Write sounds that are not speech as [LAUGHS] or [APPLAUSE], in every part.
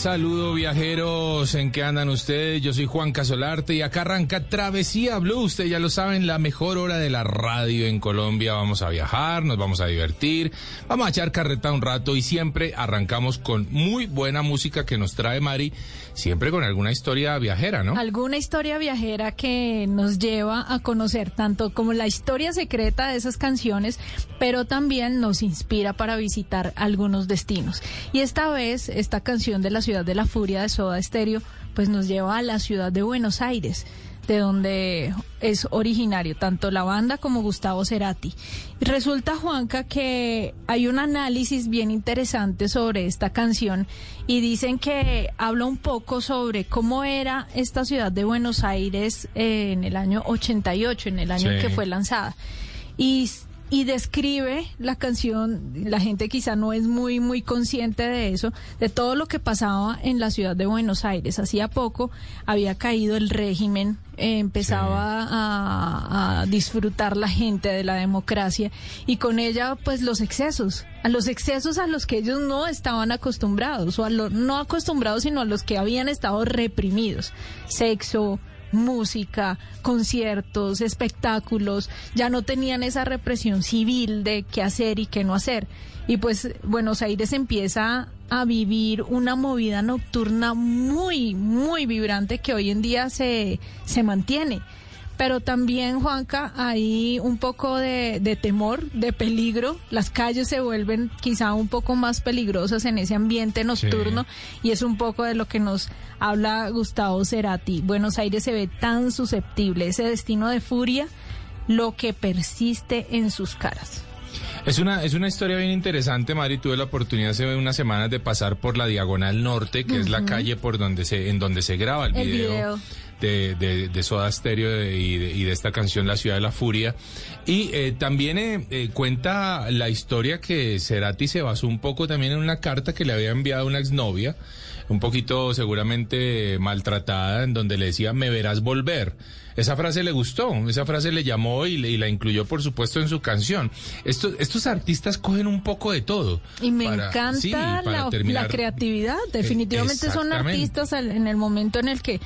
Saludo viajeros, ¿en qué andan ustedes? Yo soy Juan Casolarte y acá arranca Travesía Blue, ustedes ya lo saben, la mejor hora de la radio en Colombia. Vamos a viajar, nos vamos a divertir, vamos a echar carreta un rato y siempre arrancamos con muy buena música que nos trae Mari, siempre con alguna historia viajera, ¿no? Alguna historia viajera que nos lleva a conocer tanto como la historia secreta de esas canciones, pero también nos inspira para visitar algunos destinos. Y esta vez, esta canción de la ciudad de la furia de Soda Stereo, pues nos lleva a la ciudad de Buenos Aires, de donde es originario tanto la banda como Gustavo Cerati. Y resulta, Juanca, que hay un análisis bien interesante sobre esta canción y dicen que habla un poco sobre cómo era esta ciudad de Buenos Aires eh, en el año 88, en el año en que fue lanzada. Y y describe la canción, la gente quizá no es muy, muy consciente de eso, de todo lo que pasaba en la ciudad de Buenos Aires. Hacía poco había caído el régimen, empezaba a, a, disfrutar la gente de la democracia y con ella pues los excesos, a los excesos a los que ellos no estaban acostumbrados, o a lo, no acostumbrados, sino a los que habían estado reprimidos. Sexo, música, conciertos, espectáculos, ya no tenían esa represión civil de qué hacer y qué no hacer. Y pues Buenos Aires empieza a vivir una movida nocturna muy, muy vibrante que hoy en día se, se mantiene pero también, Juanca, hay un poco de, temor, de peligro. Las calles se vuelven quizá un poco más peligrosas en ese ambiente nocturno y es un poco de lo que nos habla Gustavo Cerati. Buenos Aires se ve tan susceptible, ese destino de furia, lo que persiste en sus caras. Es una, es una historia bien interesante, Mari. Tuve la oportunidad hace unas semanas de pasar por la Diagonal Norte, que es la calle por donde se, en donde se graba el video de, de, Soda Stereo y, de, esta canción La Ciudad de la Furia. Y eh, también eh, eh, cuenta la historia que Cerati se basó un poco también en una carta que le había enviado una exnovia, un poquito seguramente maltratada, en donde le decía, me verás volver. Esa frase le gustó, esa frase le llamó y, la incluyó, por supuesto, en su canción. Estos, estos artistas cogen un poco de todo. Y me encanta la, creatividad. Definitivamente son artistas en el momento en el que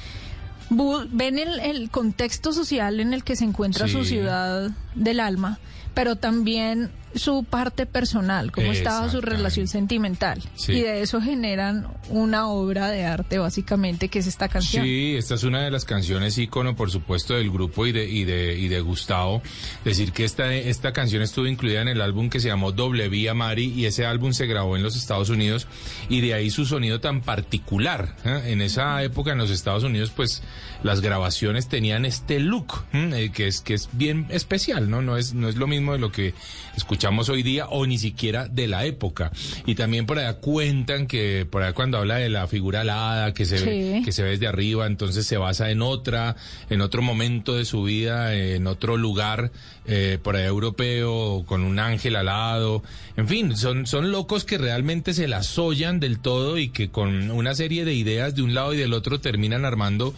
ven el, contexto social en el que se encuentra su ciudad del alma, pero también su parte personal, cómo estaba su relación sentimental. Y de eso generan una obra de arte, básicamente, que es esta canción. Sí, esta es una de las canciones ícono, por supuesto, del grupo y de, y de, y de Gustavo. Decir que esta, esta canción estuvo incluida en el álbum que se llamó Doble Vía Mari y ese álbum se grabó en los Estados Unidos y de ahí su sonido tan particular. ¿eh? En esa época en los Estados Unidos, pues las grabaciones tenían este look, ¿eh? que, es, que es bien especial, ¿no? No es, no es lo mismo de lo que escuchamos hoy día o ni siquiera de la época. Y también por allá cuentan que por allá cuando habla de la figura alada que se ve que se ve desde arriba, entonces se basa en otra, en otro momento de su vida, en otro lugar eh, por allá europeo con un ángel alado. En fin, son son locos que realmente se la sollan del todo y que con una serie de ideas de un lado y del otro terminan armando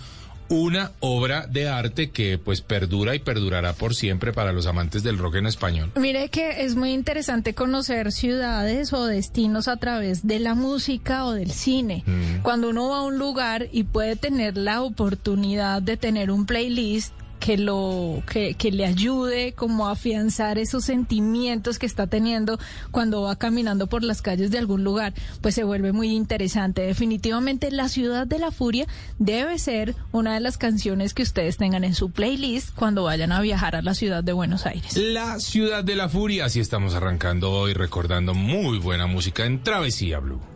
una obra de arte que pues perdura y perdurará por siempre para los amantes del rock en español. Mire que es muy interesante conocer ciudades o destinos a través de la música o del cine. Mm. Cuando uno va a un lugar y puede tener la oportunidad de tener un playlist que lo que, que, le ayude como a afianzar esos sentimientos que está teniendo cuando va caminando por las calles de algún lugar, pues se vuelve muy interesante. Definitivamente La Ciudad de la Furia debe ser una de las canciones que ustedes tengan en su playlist cuando vayan a viajar a la ciudad de Buenos Aires. La Ciudad de la Furia, así estamos arrancando hoy recordando muy buena música en Travesía Blue.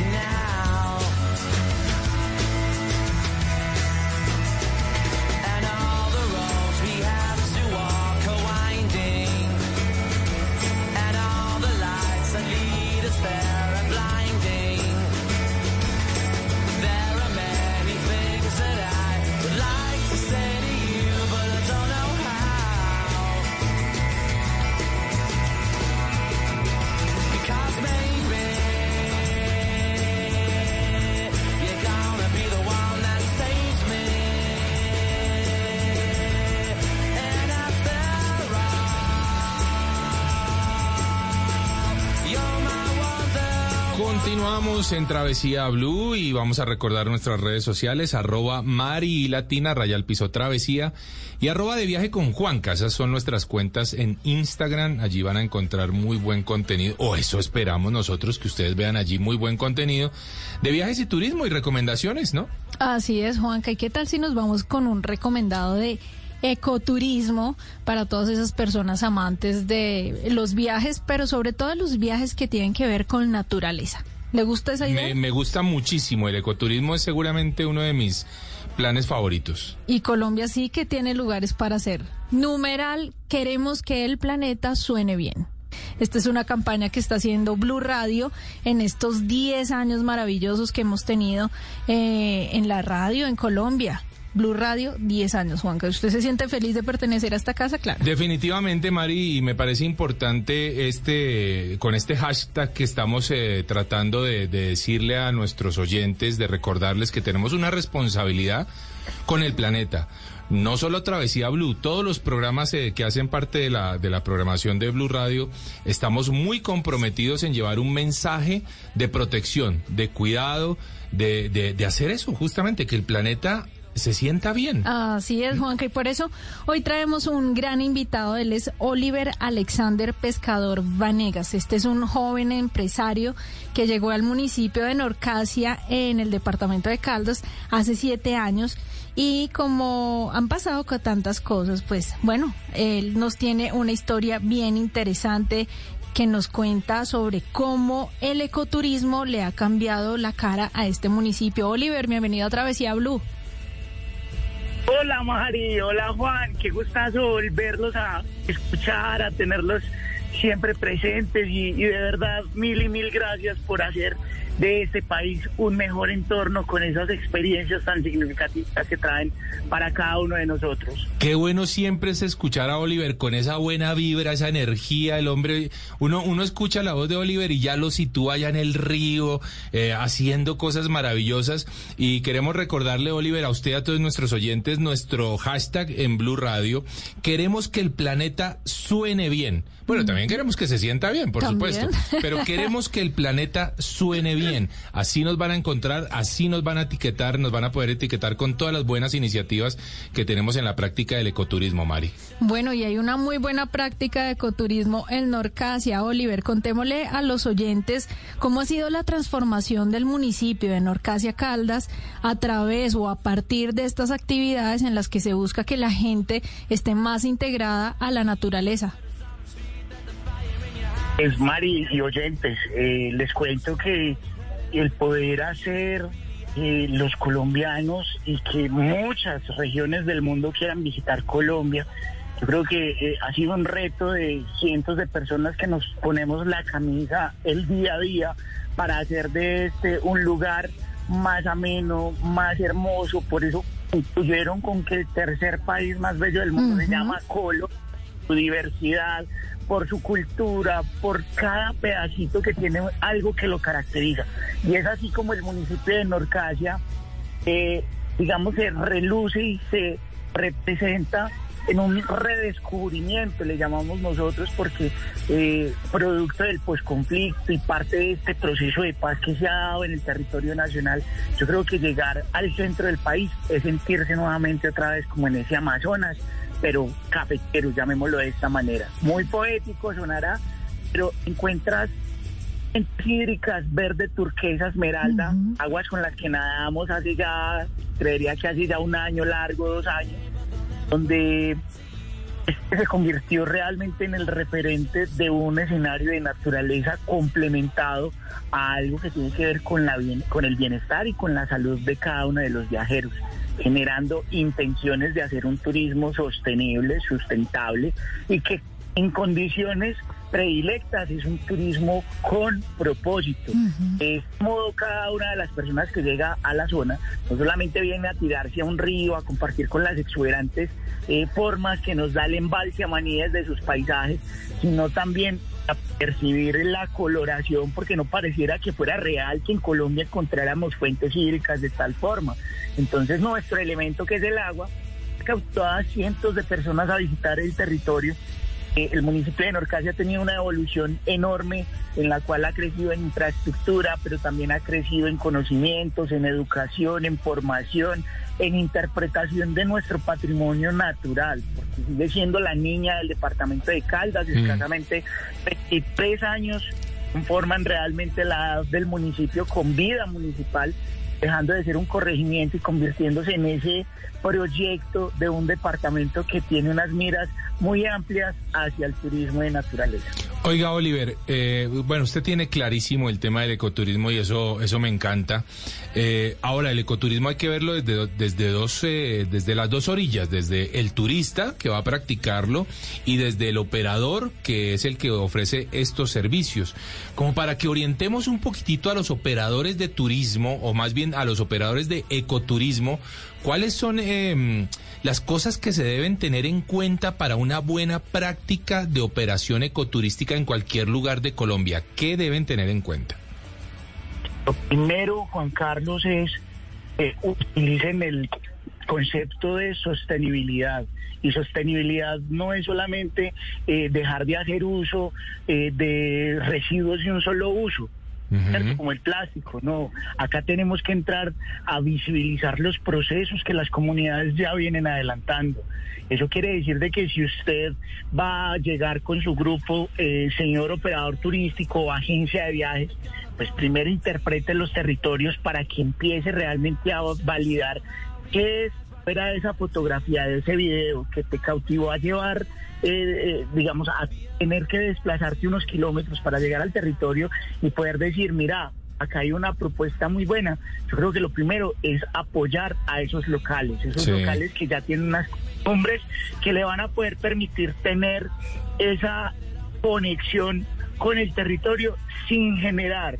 Now. Continuamos en Travesía Blue y vamos a recordar nuestras redes sociales, arroba Mari Latina, Rayal Piso Travesía y arroba de viaje con Juanca. Esas son nuestras cuentas en Instagram. Allí van a encontrar muy buen contenido, o eso esperamos nosotros, que ustedes vean allí muy buen contenido de viajes y turismo y recomendaciones, ¿no? Así es, Juanca. ¿Y qué tal si nos vamos con un recomendado de ecoturismo para todas esas personas amantes de los viajes, pero sobre todo los viajes que tienen que ver con naturaleza? ¿Le gusta esa idea? Me, me gusta muchísimo. El ecoturismo es seguramente uno de mis planes favoritos. Y Colombia sí que tiene lugares para hacer. Numeral, queremos que el planeta suene bien. Esta es una campaña que está haciendo Blue Radio en estos 10 años maravillosos que hemos tenido eh, en la radio en Colombia. Blue Radio, 10 años, Juanca. ¿Usted se siente feliz de pertenecer a esta casa? Claro. Definitivamente, Mari, y me parece importante este, con este hashtag que estamos eh, tratando de, de decirle a nuestros oyentes, de recordarles que tenemos una responsabilidad con el planeta. No solo Travesía Blue, todos los programas eh, que hacen parte de la, de la programación de Blue Radio, estamos muy comprometidos en llevar un mensaje de protección, de cuidado, de, de hacer eso, justamente, que el planeta se sienta bien. Así es, Juanca, y por eso hoy traemos un gran invitado. Él es Oliver Alexander Pescador Vanegas. Este es un joven empresario que llegó al municipio de Norcasia en el departamento de Caldas hace siete años. Y como han pasado con tantas cosas, pues bueno, él nos tiene una historia bien interesante que nos cuenta sobre cómo el ecoturismo le ha cambiado la cara a este municipio. Oliver, bienvenido a Travesía Blue. Hola Mari, hola Juan, qué gustazo volverlos a escuchar, a tenerlos siempre presentes y, de verdad mil y mil gracias por hacer de este país un mejor entorno con esas experiencias tan significativas que traen para cada uno de nosotros. Qué bueno siempre es escuchar a Oliver con esa buena vibra, esa energía, el hombre, uno, uno escucha la voz de Oliver y ya lo sitúa allá en el río, eh, haciendo cosas maravillosas y queremos recordarle, Oliver, a usted a todos nuestros oyentes, nuestro hashtag en Blue Radio, queremos que el planeta suene bien. Bueno, también queremos que se sienta bien, por ¿También? supuesto, pero [LAUGHS] queremos que el planeta suene bien. Así nos van a encontrar, así nos van a etiquetar, nos van a poder etiquetar con todas las buenas iniciativas que tenemos en la práctica del ecoturismo, Mari. Bueno, y hay una muy buena práctica de ecoturismo en Norcasia. Oliver, contémosle a los oyentes cómo ha sido la transformación del municipio de Norcasia Caldas a través o a partir de estas actividades en las que se busca que la gente esté más integrada a la naturaleza. Es Mari y oyentes, eh, les cuento que el poder hacer eh, los colombianos y que muchas regiones del mundo quieran visitar Colombia, yo creo que eh, ha sido un reto de cientos de personas que nos ponemos la camisa el día a día para hacer de este un lugar más ameno, más hermoso. Por eso concluyeron con que el tercer país más bello del mundo uh -huh. se llama Colo, su diversidad, por su cultura, por cada pedacito que tiene algo que lo caracteriza. Y es así como el municipio de Norcasia, eh, digamos, se reluce y se representa en un redescubrimiento, le llamamos nosotros, porque eh, producto del posconflicto y parte de este proceso de paz que se ha dado en el territorio nacional, yo creo que llegar al centro del país es sentirse nuevamente otra vez como en ese Amazonas, pero cafetero, llamémoslo de esta manera. Muy poético sonará, pero encuentras hídricas verde, turquesa, esmeralda, uh -huh. aguas con las que nadamos hace ya, creería que hace ya un año largo, dos años, donde se convirtió realmente en el referente de un escenario de naturaleza complementado a algo que tiene que ver con, la bien, con el bienestar y con la salud de cada uno de los viajeros generando intenciones de hacer un turismo sostenible, sustentable y que en condiciones predilectas es un turismo con propósito. Uh -huh. De este modo, cada una de las personas que llega a la zona no solamente viene a tirarse a un río, a compartir con las exuberantes eh, formas que nos da el embalse a manías de sus paisajes, sino también a percibir la coloración porque no pareciera que fuera real que en Colombia encontráramos fuentes hídricas de tal forma. Entonces nuestro elemento que es el agua captó a cientos de personas a visitar el territorio. Eh, el municipio de Norcasia ha tenido una evolución enorme en la cual ha crecido en infraestructura, pero también ha crecido en conocimientos, en educación, en formación, en interpretación de nuestro patrimonio natural, porque sigue siendo la niña del departamento de Caldas, mm. escasamente 23 años conforman realmente la del municipio con vida municipal dejando de ser un corregimiento y convirtiéndose en ese proyecto de un departamento que tiene unas miras muy amplias hacia el turismo de naturaleza. Oiga, Oliver, eh, bueno, usted tiene clarísimo el tema del ecoturismo y eso, eso me encanta. Eh, ahora, el ecoturismo hay que verlo desde, desde, dos, eh, desde las dos orillas, desde el turista que va a practicarlo y desde el operador que es el que ofrece estos servicios. Como para que orientemos un poquitito a los operadores de turismo, o más bien a los operadores de ecoturismo, ¿cuáles son em, las cosas que se deben tener en cuenta para una buena práctica de operación ecoturística en cualquier lugar de Colombia? ¿Qué deben tener en cuenta? Lo primero, Juan Carlos, es que utilicen el concepto de sostenibilidad. Y sostenibilidad no es solamente eh, dejar de hacer uso eh, de residuos de un solo uso, como el plástico, no. Acá tenemos que entrar a visibilizar los procesos que las comunidades ya vienen adelantando. Eso quiere decir de que si usted va a llegar con su grupo, eh, señor operador turístico o agencia de viajes, pues primero interprete los territorios para que empiece realmente a validar qué es fuera de esa fotografía, de ese video que te cautivó a llevar eh, eh, digamos, a tener que desplazarte unos kilómetros para llegar al territorio y poder decir, mira, acá hay una propuesta muy buena. Yo creo que lo primero es apoyar a esos locales, esos locales que ya tienen unas hombres que le van a poder permitir tener esa conexión con el territorio sin generar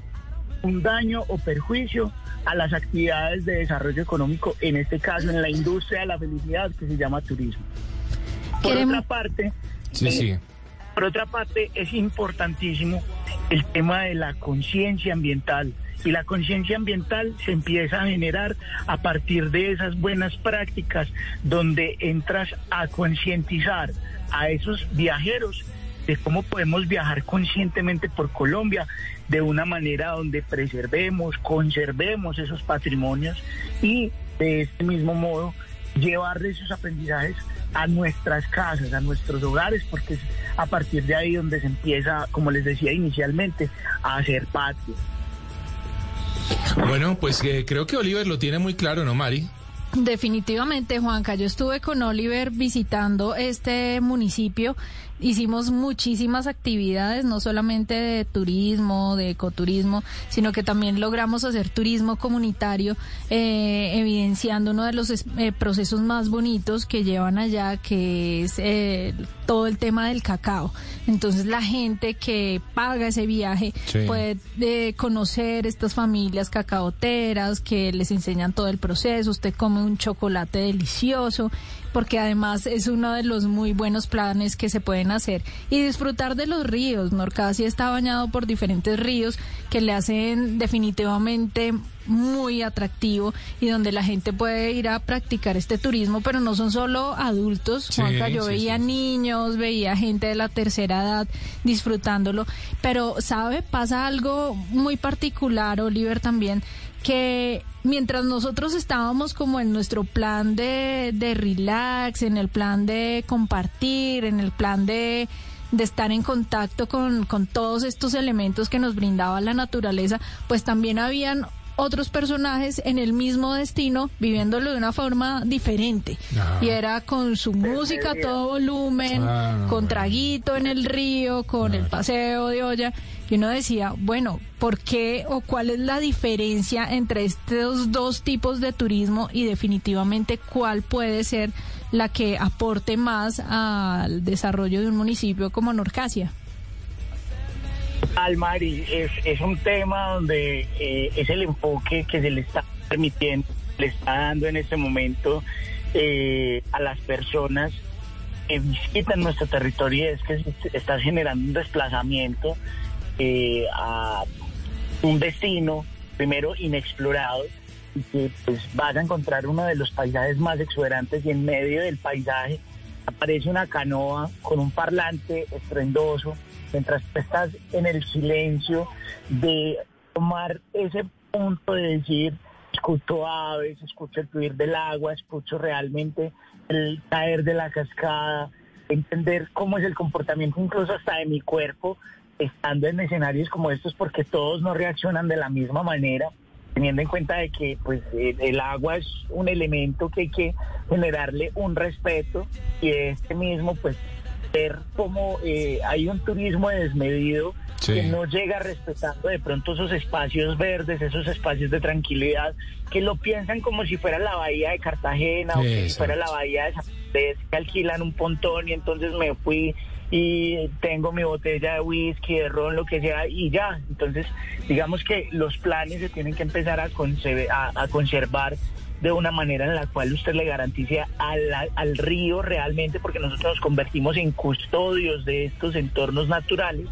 un daño o perjuicio a las actividades de desarrollo económico, en este caso en la industria de la felicidad que se llama turismo. Por otra parte, eh, por otra parte, es importantísimo el tema de la conciencia ambiental. Y la conciencia ambiental se empieza a generar a partir de esas buenas prácticas donde entras a concientizar a esos viajeros de cómo podemos viajar conscientemente por Colombia de una manera donde preservemos, conservemos esos patrimonios y de este mismo modo llevarle esos aprendizajes a nuestras casas, a nuestros hogares, porque es a partir de ahí donde se empieza, como les decía inicialmente, a hacer patio. Bueno, pues eh, creo que Oliver lo tiene muy claro, ¿no, Mari? Definitivamente, Juanca. Yo estuve con Oliver visitando este municipio hicimos muchísimas actividades, no solamente de turismo, de ecoturismo, sino que también logramos hacer turismo comunitario, eh, evidenciando uno de los eh, procesos más bonitos que llevan allá, que es eh, todo el tema del cacao. Entonces la gente que paga ese viaje puede conocer estas familias cacaoteras que les enseñan todo el proceso, usted come un chocolate delicioso porque además es uno de los muy buenos planes que se pueden hacer y disfrutar de los ríos. Norcasi está bañado por diferentes ríos que le hacen definitivamente muy atractivo y donde la gente puede ir a practicar este turismo, pero no son solo adultos. Juanca, yo veía niños, veía gente de la tercera edad disfrutándolo, pero sabe, pasa algo muy particular, Oliver también, que mientras nosotros estábamos como en nuestro plan de, de relax, en el plan de compartir, en el plan de de estar en contacto con, con todos estos elementos que nos brindaba la naturaleza, pues también habían otros personajes en el mismo destino viviéndolo de una forma diferente. Y era con su música a todo volumen, ah, con traguito en el río, con el paseo de olla. Y uno decía, bueno, ¿por qué o cuál es la diferencia entre estos dos tipos de turismo y definitivamente cuál puede ser la que aporte más al desarrollo de un municipio como Norcasia? Almari, es, es un tema donde eh, es el enfoque que se le está permitiendo, le está dando en este momento eh, a las personas que visitan nuestro territorio y es que se está generando un desplazamiento eh, a un destino, primero inexplorado, y que pues vas a encontrar uno de los paisajes más exuberantes y en medio del paisaje aparece una canoa con un parlante estruendoso, mientras estás en el silencio de tomar ese punto de decir, escucho aves, escucho el fluir del agua, escucho realmente el caer de la cascada, entender cómo es el comportamiento incluso hasta de mi cuerpo estando en escenarios como estos porque todos no reaccionan de la misma manera teniendo en cuenta de que pues el, agua es un elemento que hay que generarle un respeto y este mismo pues ver cómo eh, hay un turismo desmedido Sí. que no llega respetando de pronto esos espacios verdes, esos espacios de tranquilidad, que lo piensan como si fuera la bahía de Cartagena o que si fuera la bahía de San Andrés, que alquilan un pontón y entonces me fui y tengo mi botella de whisky, de ron, lo que sea, y ya. Entonces, digamos que los planes se tienen que empezar a, a, a conservar de una manera en la cual usted le garantice a la- al río realmente, porque nosotros nos convertimos en custodios de estos entornos naturales,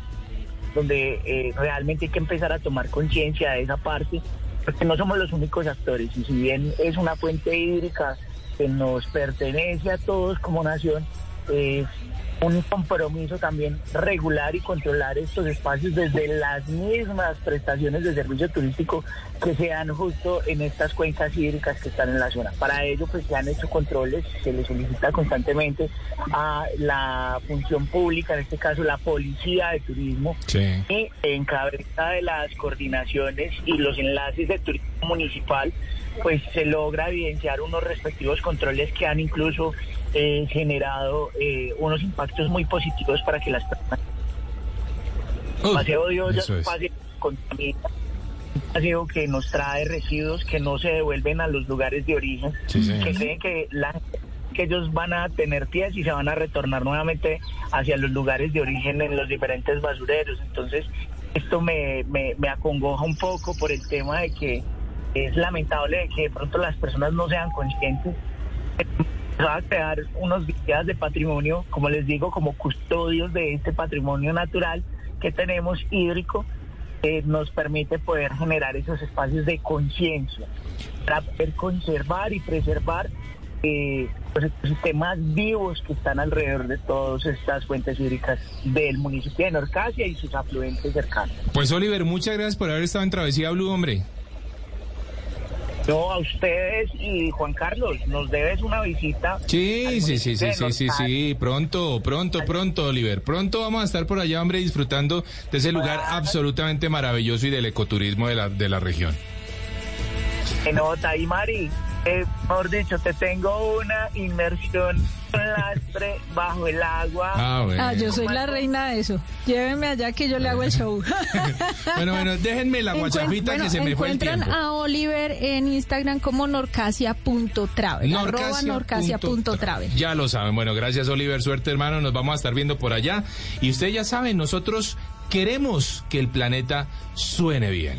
donde eh, realmente hay que empezar a tomar conciencia de esa parte, porque no somos los únicos actores, y si bien es una fuente hídrica que nos pertenece a todos como nación, es un compromiso también regular y controlar estos espacios desde las mismas prestaciones de servicio turístico que se dan justo en estas cuencas hídricas que están en la zona. Para ello, pues se han hecho controles, se le solicita constantemente a la función pública, en este caso la policía de turismo, Sí. y en cabeza de las coordinaciones y los enlaces de turismo municipal, pues se logra evidenciar unos respectivos controles que han incluso eh, generado eh, unos impactos muy positivos para que las personas paseo de ollas, es. paseo contamina, paseo que nos trae residuos que no se devuelven a los lugares de origen, Sí, que creen que la que ellos van a tener pies y se van a retornar nuevamente hacia los lugares de origen en los diferentes basureros. Entonces, esto me, me, me acongoja un poco por el tema de que es lamentable que de pronto las personas no sean conscientes va a crear unos guías de patrimonio, como les digo, como custodios de este patrimonio natural que tenemos hídrico, que nos permite poder generar esos espacios de conciencia para poder conservar y preservar eh, los ecosistemas vivos que están alrededor de todas estas fuentes hídricas del municipio de Norcasia y sus afluentes cercanos. Pues Oliver, muchas gracias por haber estado en Travesía Blue, hombre. No, a ustedes y Juan Carlos, nos debes una visita. Sí, sí, sí, sí, sí, sí, sí, pronto, pronto, pronto, Oliver. Pronto vamos a estar por allá, hombre, disfrutando de ese lugar absolutamente maravilloso y del ecoturismo de la, de la región. Se nota, y Mari, eh, mejor dicho, te tengo una inmersión lastre bajo el agua. Ah, bueno. Ah, yo soy la reina de eso. Lléveme allá que yo le hago el [LAUGHS] show. [LAUGHS] Bueno, bueno, déjenme la guachafita bueno, que se me fue el encuentran tiempo. a Oliver en Instagram como norcasia.travel. arroba norcasia.travel. Ya lo saben. Bueno, gracias Oliver, suerte hermano. Nos vamos a estar viendo por allá. Y usted ya sabe, nosotros queremos que el planeta suene bien.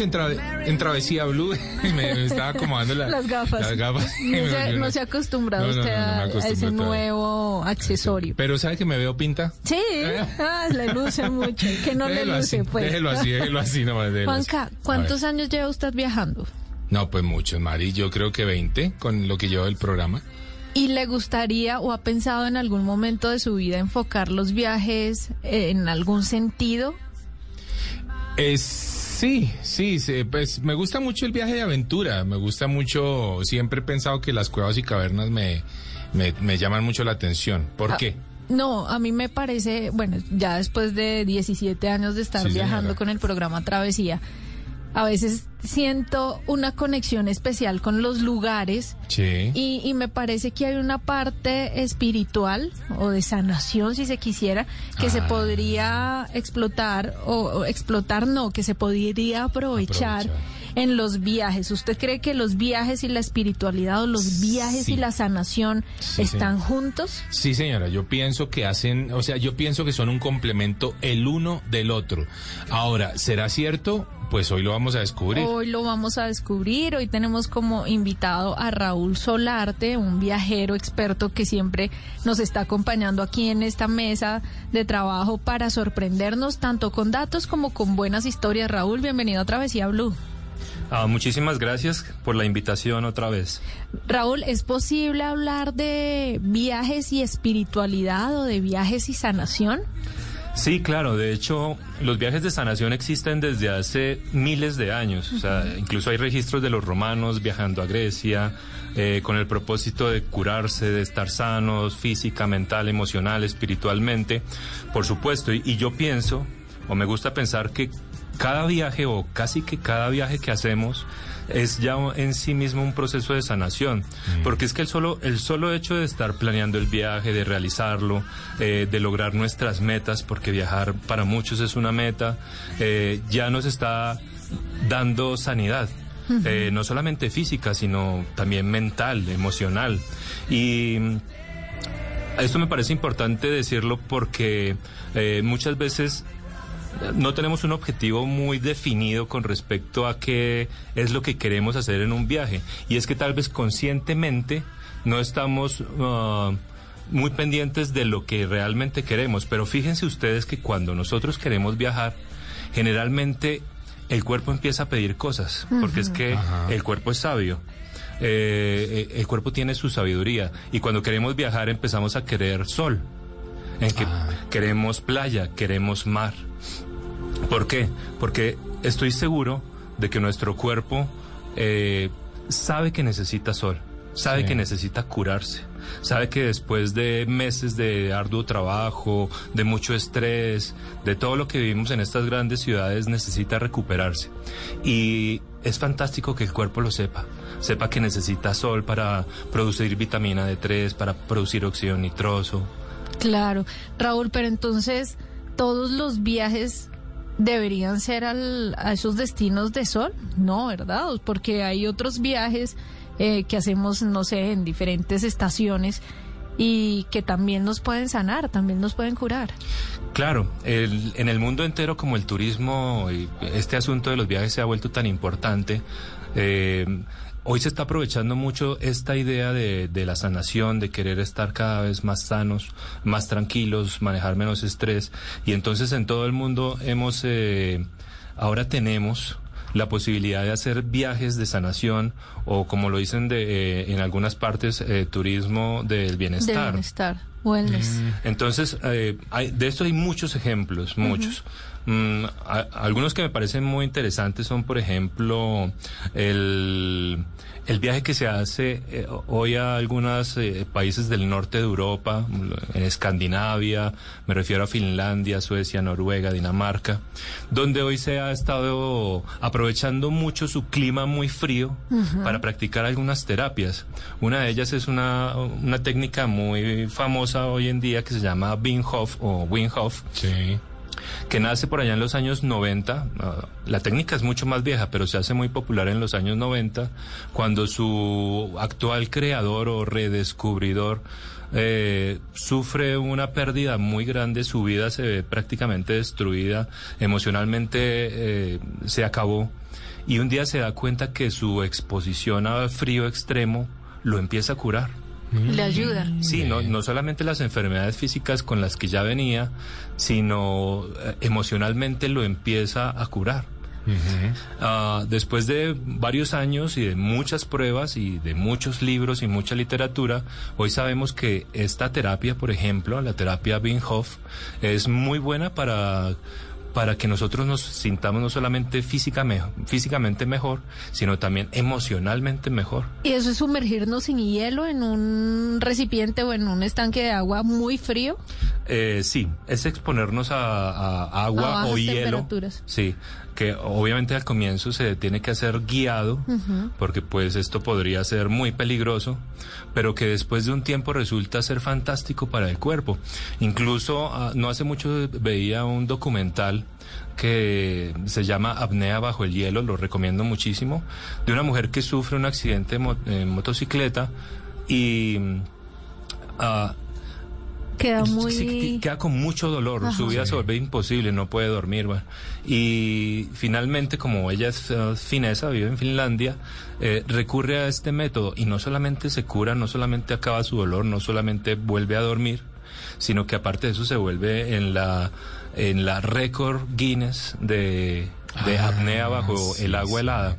En, trave- en Travesía Blue. [LAUGHS] me, me estaba acomodando la- Las gafas. Las gafas. No se, no ha acostumbrado No, no, usted a- ese nuevo accesorio. Pero ¿sabe que me veo pinta? Sí, [LAUGHS] ah, le luce mucho. Que no le Déjelo luce, así, pues. Déjelo así, déjelo así nomás. déjelo. Juanca, ¿cuántos años lleva usted viajando? No, pues muchos, Mari. Yo creo que 20 con lo que lleva el programa. ¿Y le gustaría o ha pensado en algún momento de su vida enfocar los viajes eh, en algún sentido? Eh, sí, sí, pues me gusta mucho el viaje de aventura, me gusta mucho, siempre he pensado que las cuevas y cavernas me, me, me llaman mucho la atención. ¿Por Ah, qué? No, a mí me parece, bueno, ya después de 17 años de estar Sí, señora. viajando con el programa Travesía, a veces siento una conexión especial con los lugares Sí. y, y me parece que hay una parte espiritual o de sanación, si se quisiera, que se Ah. podría explotar o, o explotar no, que se podría aprovechar, Aprovechar. en los viajes. ¿Usted cree que los viajes y la espiritualidad o los viajes Sí. y la sanación Sí, están señora. juntos? Sí, señora, yo pienso que hacen, o sea, yo pienso que son un complemento el uno del otro. Ahora, ¿será cierto? Pues hoy lo vamos a descubrir. Hoy lo vamos a descubrir. Hoy tenemos como invitado a Raúl Solarte, un viajero experto que siempre nos está acompañando aquí en esta mesa de trabajo para sorprendernos tanto con datos como con buenas historias. Raúl, bienvenido a Travesía Blue. Ah, muchísimas gracias por la invitación otra vez. Raúl, ¿es posible hablar de viajes y espiritualidad o de viajes y sanación? Sí, claro, de hecho los viajes de sanación existen desde hace miles de años, o sea, incluso hay registros de los romanos viajando a Grecia eh, con el propósito de curarse, de estar sanos física, mental, emocional, espiritualmente, por supuesto, y, y yo pienso, o me gusta pensar que cada viaje o casi que cada viaje que hacemos es ya en sí mismo un proceso de sanación, porque es que el solo, el solo hecho de estar planeando el viaje, de realizarlo, eh, de lograr nuestras metas, porque viajar para muchos es una meta, eh, ya nos está dando sanidad. eh, no solamente física, sino también mental, emocional. Y mm, esto me parece importante decirlo porque eh, muchas veces no tenemos un objetivo muy definido con respecto a qué es lo que queremos hacer en un viaje. Y es que tal vez conscientemente no estamos ah, muy pendientes de lo que realmente queremos. Pero fíjense ustedes que cuando nosotros queremos viajar, generalmente el cuerpo empieza a pedir cosas, porque es que el cuerpo es sabio. Eh, eh, el cuerpo tiene su sabiduría y cuando queremos viajar empezamos a querer sol, en que queremos playa, queremos mar. ¿Por qué? Porque estoy seguro de que nuestro cuerpo eh, sabe que necesita sol, sabe Sí. que necesita curarse, sabe que después de meses de arduo trabajo, de mucho estrés, de todo lo que vivimos en estas grandes ciudades, necesita recuperarse. Y es fantástico que el cuerpo lo sepa, sepa que necesita sol para producir vitamina D3, para producir óxido nitroso, Claro, Raúl, pero entonces todos los viajes deberían ser al- a esos destinos de sol, no, ¿verdad? Porque hay otros viajes eh, que hacemos, no sé, en diferentes estaciones y que también nos pueden sanar, también nos pueden curar. Claro, el- en el mundo entero como el turismo, este asunto de los viajes se ha vuelto tan importante. eh, hoy se está aprovechando mucho esta idea de, de la sanación, de querer estar cada vez más sanos, más tranquilos, manejar menos estrés. Y entonces en todo el mundo hemos, eh, ahora tenemos la posibilidad de hacer viajes de sanación o como lo dicen de, eh, en algunas partes, eh, turismo del De bienestar. bienestar, wellness. Entonces, eh, hay- de esto hay muchos ejemplos, muchos. Mm, a- algunos que me parecen muy interesantes son, por ejemplo, el, el viaje que se hace eh, hoy a algunos eh, países del norte de Europa, en Escandinavia, me refiero a Finlandia, Suecia, Noruega, Dinamarca, donde hoy se ha estado aprovechando mucho su clima muy frío para practicar algunas terapias. Una de ellas es una, una técnica muy famosa hoy en día que se llama Wim Hof o Wim Hof, Sí. Que nace por allá en los años 90. Ah, la técnica es mucho más vieja, pero se hace muy popular en los años 90, cuando su actual creador o redescubridor eh, sufre una pérdida muy grande, su vida se ve prácticamente destruida, emocionalmente eh, se acabó, y un día se da cuenta que su exposición al frío extremo lo empieza a curar. Le ayuda. Sí, no, no solamente las enfermedades físicas con las que ya venía, sino eh, emocionalmente lo empieza a curar. Ah, después de varios años y de muchas pruebas y de muchos libros y mucha literatura, hoy sabemos que esta terapia, por ejemplo, la terapia Wim Hof, es muy buena para para que nosotros nos sintamos no solamente física me- físicamente mejor, sino también emocionalmente mejor. Y eso es sumergirnos sin hielo en un recipiente o en un estanque de agua muy frío. Eh, sí, es exponernos a, a agua A o hielo. Sí, que obviamente al comienzo se tiene que hacer guiado, porque pues esto podría ser muy peligroso, pero que después de un tiempo resulta ser fantástico para el cuerpo. Incluso ah, no hace mucho veía un documental que se llama Apnea bajo el hielo, lo recomiendo muchísimo, de una mujer que sufre un accidente en motocicleta y... ah, Queda Sí, muy... queda con mucho dolor, su vida se vuelve imposible, no puede dormir. bueno. Y finalmente, como ella es eh, finesa, vive en Finlandia, eh, recurre a este método y no solamente se cura, no solamente acaba su dolor, no solamente vuelve a dormir, sino que aparte de eso se vuelve en la en la récord Guinness de, de Ah, apnea bajo sí, el agua sí. helada.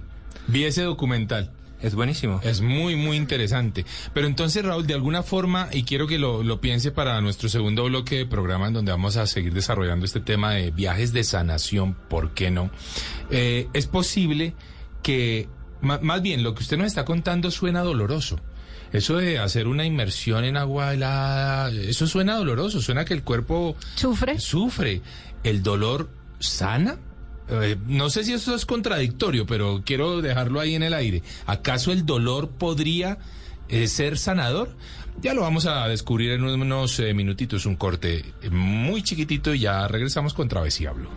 Vi ese documental. Es buenísimo. Es muy, muy interesante. Pero entonces, Raúl, de alguna forma, y quiero que lo, lo piense para nuestro segundo bloque de programa, en donde vamos a seguir desarrollando este tema de viajes de sanación, ¿por qué no? Eh, es posible que, ma- más bien, lo que usted nos está contando suena doloroso. Eso de hacer una inmersión en agua helada, eso suena doloroso, suena que el cuerpo ¿Sufre? sufre. ¿El dolor sana? Eh, no sé si eso es contradictorio, pero quiero dejarlo ahí en el aire. ¿Acaso el dolor podría eh, ser sanador? Ya lo vamos a descubrir en unos eh, minutitos, un corte muy chiquitito y ya regresamos con Travesía Blue.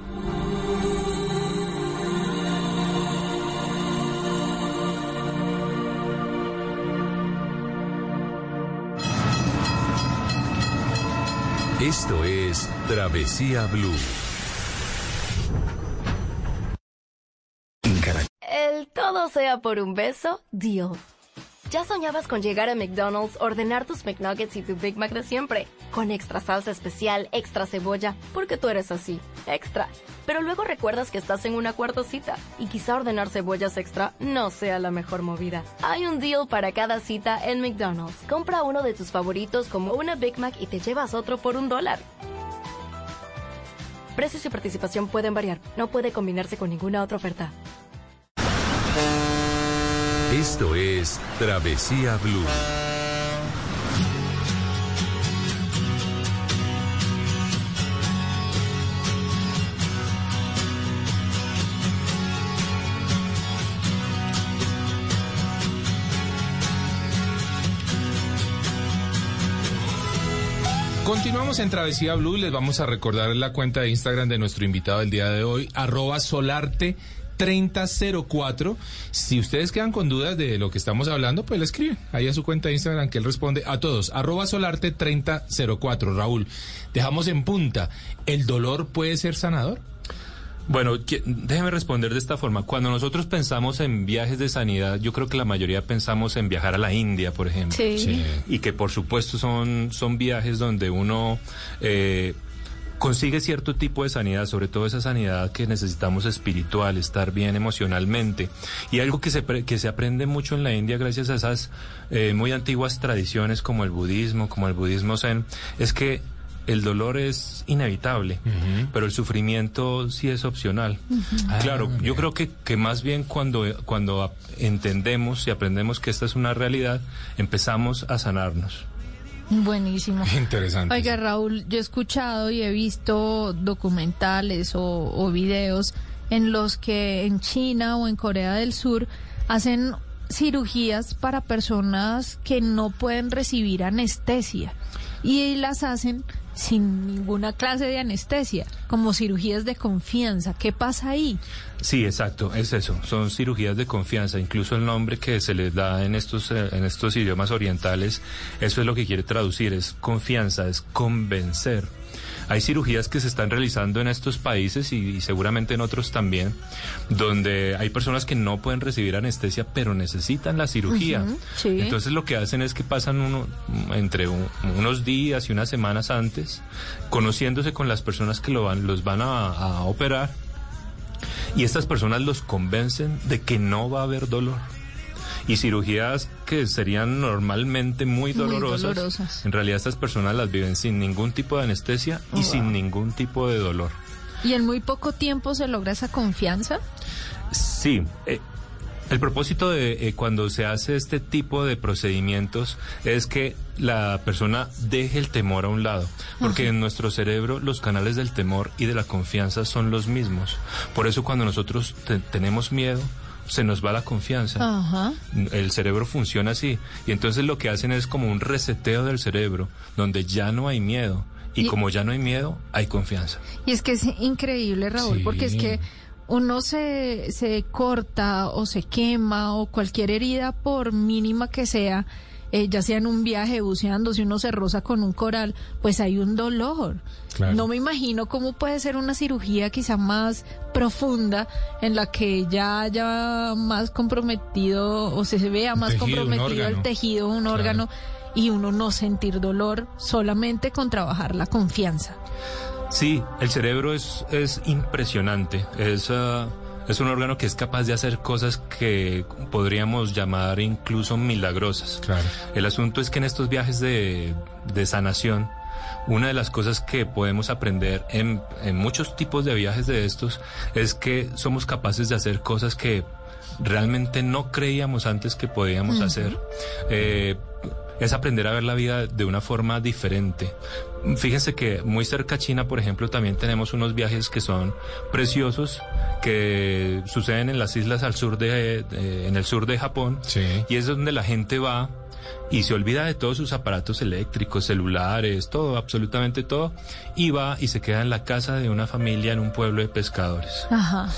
Esto es Travesía Blue. Todo sea por un beso, deal. ¿Ya soñabas con llegar a McDonald's, ordenar tus McNuggets y tu Big Mac de siempre? Con extra salsa especial, extra cebolla, porque tú eres así, extra. Pero luego recuerdas que estás en una cuarta cita y quizá ordenar cebollas extra no sea la mejor movida. Hay un deal para cada cita en McDonald's. Compra uno de tus favoritos como una Big Mac y te llevas otro por un dólar. Precios y participación pueden variar. No puede combinarse con ninguna otra oferta. Esto es Travesía Blue. Continuamos en Travesía Blue. Les vamos a recordar la cuenta de Instagram de nuestro invitado del día de hoy, arroba solarte. 3004. Si ustedes quedan con dudas de lo que estamos hablando, pues le escriben ahí a su cuenta de Instagram que él responde a todos. Arroba solarte 3004. Raúl, dejamos en punta. ¿El dolor puede ser sanador? Bueno, déjeme responder de esta forma. Cuando nosotros pensamos en viajes de sanidad, yo creo que la mayoría pensamos en viajar a la India, por ejemplo. Sí. Y que por supuesto son, son viajes donde uno eh, consigue cierto tipo de sanidad, sobre todo esa sanidad que necesitamos espiritual, estar bien emocionalmente. Y algo que se, pre- que se aprende mucho en la India gracias a esas eh, muy antiguas tradiciones como el budismo, como el budismo zen, es que el dolor es inevitable, pero el sufrimiento sí es opcional. Claro, yo creo que, que más bien cuando, cuando entendemos y aprendemos que esta es una realidad, empezamos a sanarnos. Buenísimo. [LAUGHS] Interesante. Oiga, Raúl, yo he escuchado y he visto documentales o, o videos en los que en China o en Corea del Sur hacen cirugías para personas que no pueden recibir anestesia y las hacen sin ninguna clase de anestesia, como cirugías de confianza. ¿Qué pasa ahí? Sí, exacto, es eso. Son cirugías de confianza. Incluso el nombre que se les da en estos eh, en estos idiomas orientales, eso es lo que quiere traducir, es confianza, es convencer. Hay cirugías que se están realizando en estos países y, y seguramente en otros también, donde hay personas que no pueden recibir anestesia, pero necesitan la cirugía. Sí. Entonces lo que hacen es que pasan uno, entre un- unos días y unas semanas antes, conociéndose con las personas que lo van, los van a- a operar y estas personas los convencen de que no va a haber dolor. Y cirugías que serían normalmente muy Muy dolorosas, dolorosas. en realidad estas personas las viven sin ningún tipo de anestesia y Oh, sin wow. ningún tipo de dolor. ¿Y en muy poco tiempo se logra esa confianza? Sí, eh, El propósito de eh, cuando se hace este tipo de procedimientos es que la persona deje el temor a un lado, porque en nuestro cerebro los canales del temor y de la confianza son los mismos. Por eso cuando nosotros te- tenemos miedo, se nos va la confianza. Ajá. El cerebro funciona así. Y entonces lo que hacen es como un reseteo del cerebro, donde ya no hay miedo. Y, Y- como ya no hay miedo, hay confianza. Y es que es increíble, Raúl, Sí. porque es que uno se, se corta o se quema o cualquier herida, por mínima que sea, eh, ya sea en un viaje buceando, si uno se roza con un coral, pues hay un dolor. Claro. No me imagino cómo puede ser una cirugía quizá más profunda en la que ya haya más comprometido o se vea más tejido, comprometido el tejido, un Claro. órgano y uno no sentir dolor solamente con trabajar la confianza. Sí, el cerebro es, es impresionante. Es, ah, es un órgano que es capaz de hacer cosas que podríamos llamar incluso milagrosas. Claro. El asunto es que en estos viajes de, de sanación, una de las cosas que podemos aprender en, en muchos tipos de viajes de estos es que somos capaces de hacer cosas que realmente no creíamos antes que podíamos hacer. Eh, es aprender a ver la vida de una forma diferente. Fíjense que muy cerca a China, por ejemplo, también tenemos unos viajes que son preciosos, que suceden en las islas al sur de, de- en el sur de Japón, Sí. y es donde la gente va y se olvida de todos sus aparatos eléctricos, celulares, todo, absolutamente todo, y va y se queda en la casa de una familia en un pueblo de pescadores. Ajá.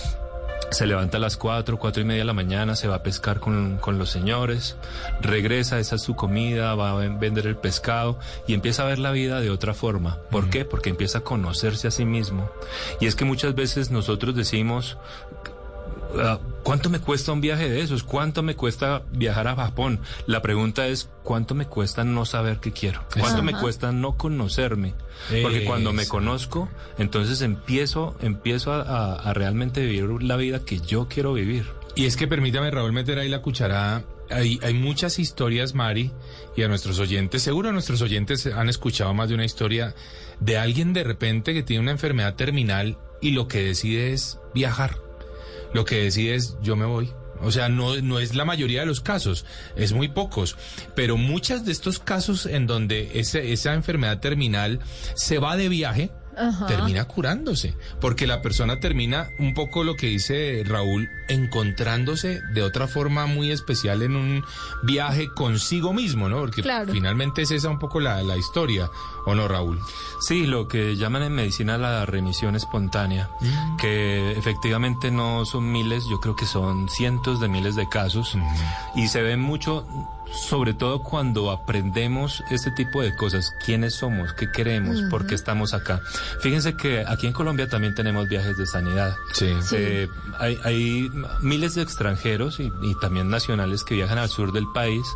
Se levanta a las cuatro, cuatro y media de la mañana, se va a pescar con, con los señores, regresa, esa es su comida, va a ven- vender el pescado y empieza a ver la vida de otra forma. ¿Por qué? Porque empieza a conocerse a sí mismo. Y es que muchas veces nosotros decimos, ah, ¿cuánto me cuesta un viaje de esos? ¿Cuánto me cuesta viajar a Japón? La pregunta es, ¿cuánto me cuesta no saber qué quiero? ¿Cuánto me cuesta no conocerme? Porque cuando me conozco, entonces empiezo, empiezo a, a- a realmente vivir la vida que yo quiero vivir. Y es que permítame, Raúl, meter ahí la cucharada. Hay, hay muchas historias, Mari, y a nuestros oyentes, seguro nuestros oyentes han escuchado más de una historia de alguien de repente que tiene una enfermedad terminal y lo que decide es viajar. Lo que decide es yo me voy. O sea, no, no es la mayoría de los casos, es muy pocos, pero muchos de estos casos en donde ese- esa enfermedad terminal se va de viaje, Ajá. termina curándose, porque la persona termina un poco lo que dice Raúl, encontrándose de otra forma muy especial en un viaje consigo mismo, ¿no? Porque Claro. finalmente es esa un poco la, la historia, ¿o no, Raúl? Sí, lo que llaman en medicina la remisión espontánea, que efectivamente no son miles, yo creo que son cientos de miles de casos, y se ven mucho, sobre todo cuando aprendemos este tipo de cosas, quiénes somos, qué queremos, por qué estamos acá. Fíjense que aquí en Colombia también tenemos viajes de sanidad. Sí. Sí. Eh, hay, hay miles de extranjeros y, y también nacionales que viajan al sur del país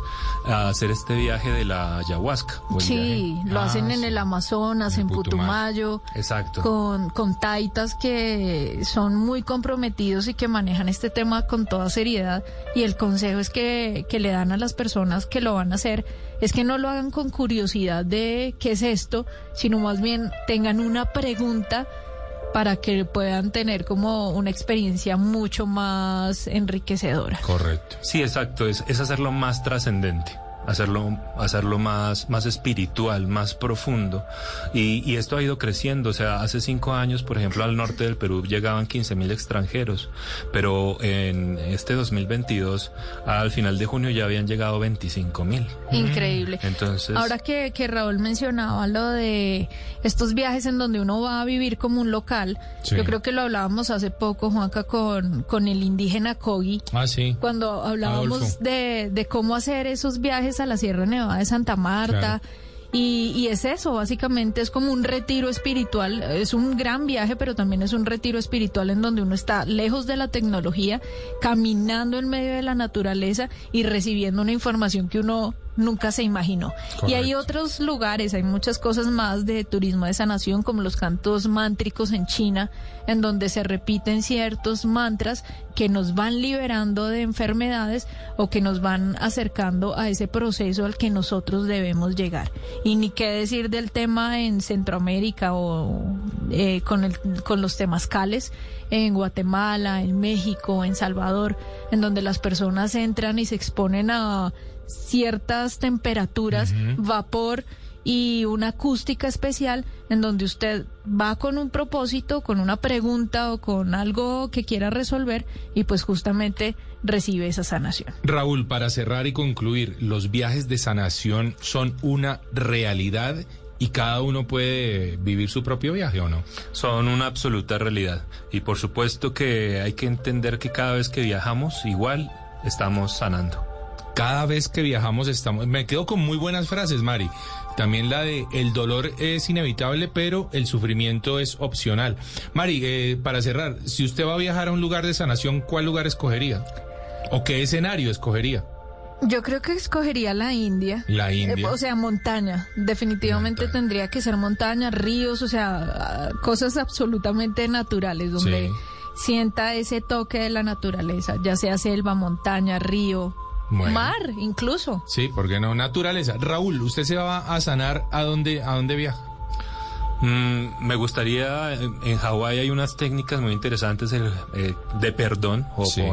a hacer este viaje de la ayahuasca. Sí, viaje- lo Ah, hacen en el Amazonas, En en Putumayo. Putumayo, Exacto. con, con taitas que son muy comprometidos y que manejan este tema con toda seriedad. Y el consejo es que, que le dan a las personas que lo van a hacer es que no lo hagan con curiosidad de qué es esto, sino más bien tengan una pregunta para que puedan tener como una experiencia mucho más enriquecedora. Correcto. Sí, exacto, es, es hacerlo más trascendente, hacerlo, hacerlo más, más espiritual, más profundo. Y, y esto ha ido creciendo, o sea, hace cinco años, por ejemplo, al norte del Perú llegaban 15 mil extranjeros, pero en este 2022, al final de junio ya habían llegado 25 mil. Increíble. Entonces, Ahora que, que Raúl mencionaba lo de estos viajes en donde uno va a vivir como un local, Sí. yo creo que lo hablábamos hace poco, Juanca, con, con el indígena Kogi, Ah, sí. cuando hablábamos Adolfo. de, de cómo hacer esos viajes a la Sierra Nevada de Santa Marta. Claro. Y, y es eso, básicamente es como un retiro espiritual, es un gran viaje, pero también es un retiro espiritual en donde uno está lejos de la tecnología, caminando en medio de la naturaleza y recibiendo una información que uno nunca se imaginó. Y hay otros lugares, hay muchas cosas más de turismo de sanación, como los cantos mántricos en China, en donde se repiten ciertos mantras que nos van liberando de enfermedades o que nos van acercando a ese proceso al que nosotros debemos llegar. Y ni qué decir del tema en Centroamérica o eh, con, el, con los temazcales en Guatemala, en México, en Salvador, en donde las personas entran y se exponen a ciertas temperaturas, vapor y una acústica especial en donde usted va con un propósito, con una pregunta o con algo que quiera resolver y pues justamente recibe esa sanación. Raúl, para cerrar y concluir, los viajes de sanación son una realidad y cada uno puede vivir su propio viaje o no. Son una absoluta realidad. Y por supuesto que hay que entender que cada vez que viajamos, igual estamos sanando. Cada vez que viajamos estamos... Me quedo con muy buenas frases, Mari. También la de el dolor es inevitable, pero el sufrimiento es opcional. Mari, eh, para cerrar, si usted va a viajar a un lugar de sanación, ¿cuál lugar escogería? ¿O qué escenario escogería? Yo creo que escogería la India. La India. Eh, o sea, montaña. Definitivamente Montaña. tendría que ser montaña, ríos, o sea, cosas absolutamente naturales donde Sí. sienta ese toque de la naturaleza, ya sea selva, montaña, río, Bueno. mar, incluso. Sí, ¿por qué no? Naturaleza. Raúl, ¿usted se va a sanar a dónde, a dónde viaja? Mm, me gustaría, en Hawái hay unas técnicas muy interesantes el, eh, de perdón, Sí.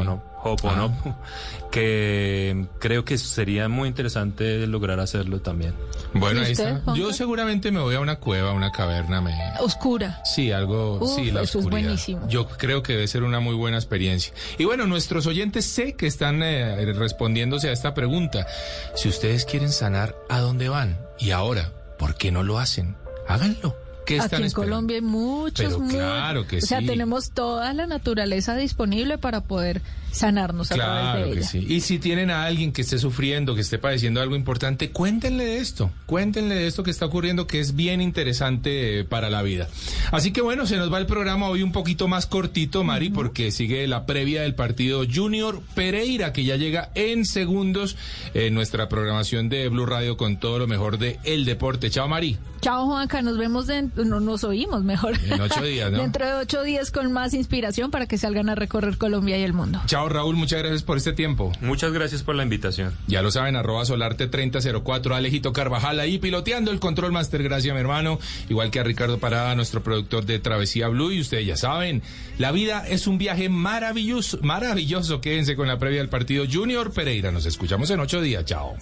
Ho'opono- Ho'oponopo, [LAUGHS] que creo que sería muy interesante lograr hacerlo también. Bueno, ¿Y ahí está. Yo seguramente me voy a una cueva, a una caverna, me... Oscura. Sí, algo, Uf, sí, la eso es oscuridad. buenísimo. Yo creo que debe ser una muy buena experiencia. Y bueno, nuestros oyentes sé que están eh, respondiéndose a esta pregunta. Si ustedes quieren sanar, ¿a dónde van? Y ahora, ¿por qué no lo hacen? Háganlo. ¿Qué Aquí en esperando? Colombia hay muchos, Pero muy- claro que o sea, sí. tenemos toda la naturaleza disponible para poder sanarnos a través Claro de que ella. sí. Y si tienen a alguien que esté sufriendo, que esté padeciendo algo importante, cuéntenle de esto. Cuéntenle de esto que está ocurriendo, que es bien interesante eh, para la vida. Así que bueno, se nos va el programa hoy un poquito más cortito, Mari, porque sigue la previa del partido Junior Pereira, que ya llega en segundos en nuestra programación de Blue Radio con todo lo mejor de el deporte. Chao, Mari. Chao, Juanca. Nos vemos, dentro, no, nos oímos mejor. En ocho días, ¿no? [LAUGHS] Dentro de ocho días con más inspiración para que salgan a recorrer Colombia y el mundo. Chao, Raúl. Muchas gracias por este tiempo. Muchas gracias por la invitación. Ya lo saben, arroba solarte 3004, Alejito Carvajal ahí piloteando el control master, gracias mi hermano, igual que a Ricardo Parada, nuestro productor de Travesía Blue, y ustedes ya saben, la vida es un viaje maravilloso, maravilloso, quédense con la previa del partido Junior Pereira, nos escuchamos en ocho días, chao.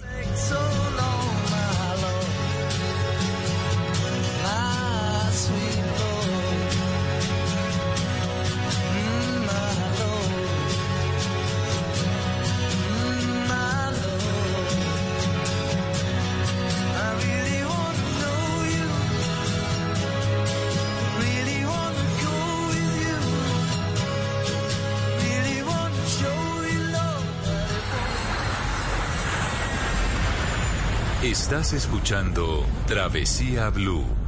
Escuchando Travesía Blue.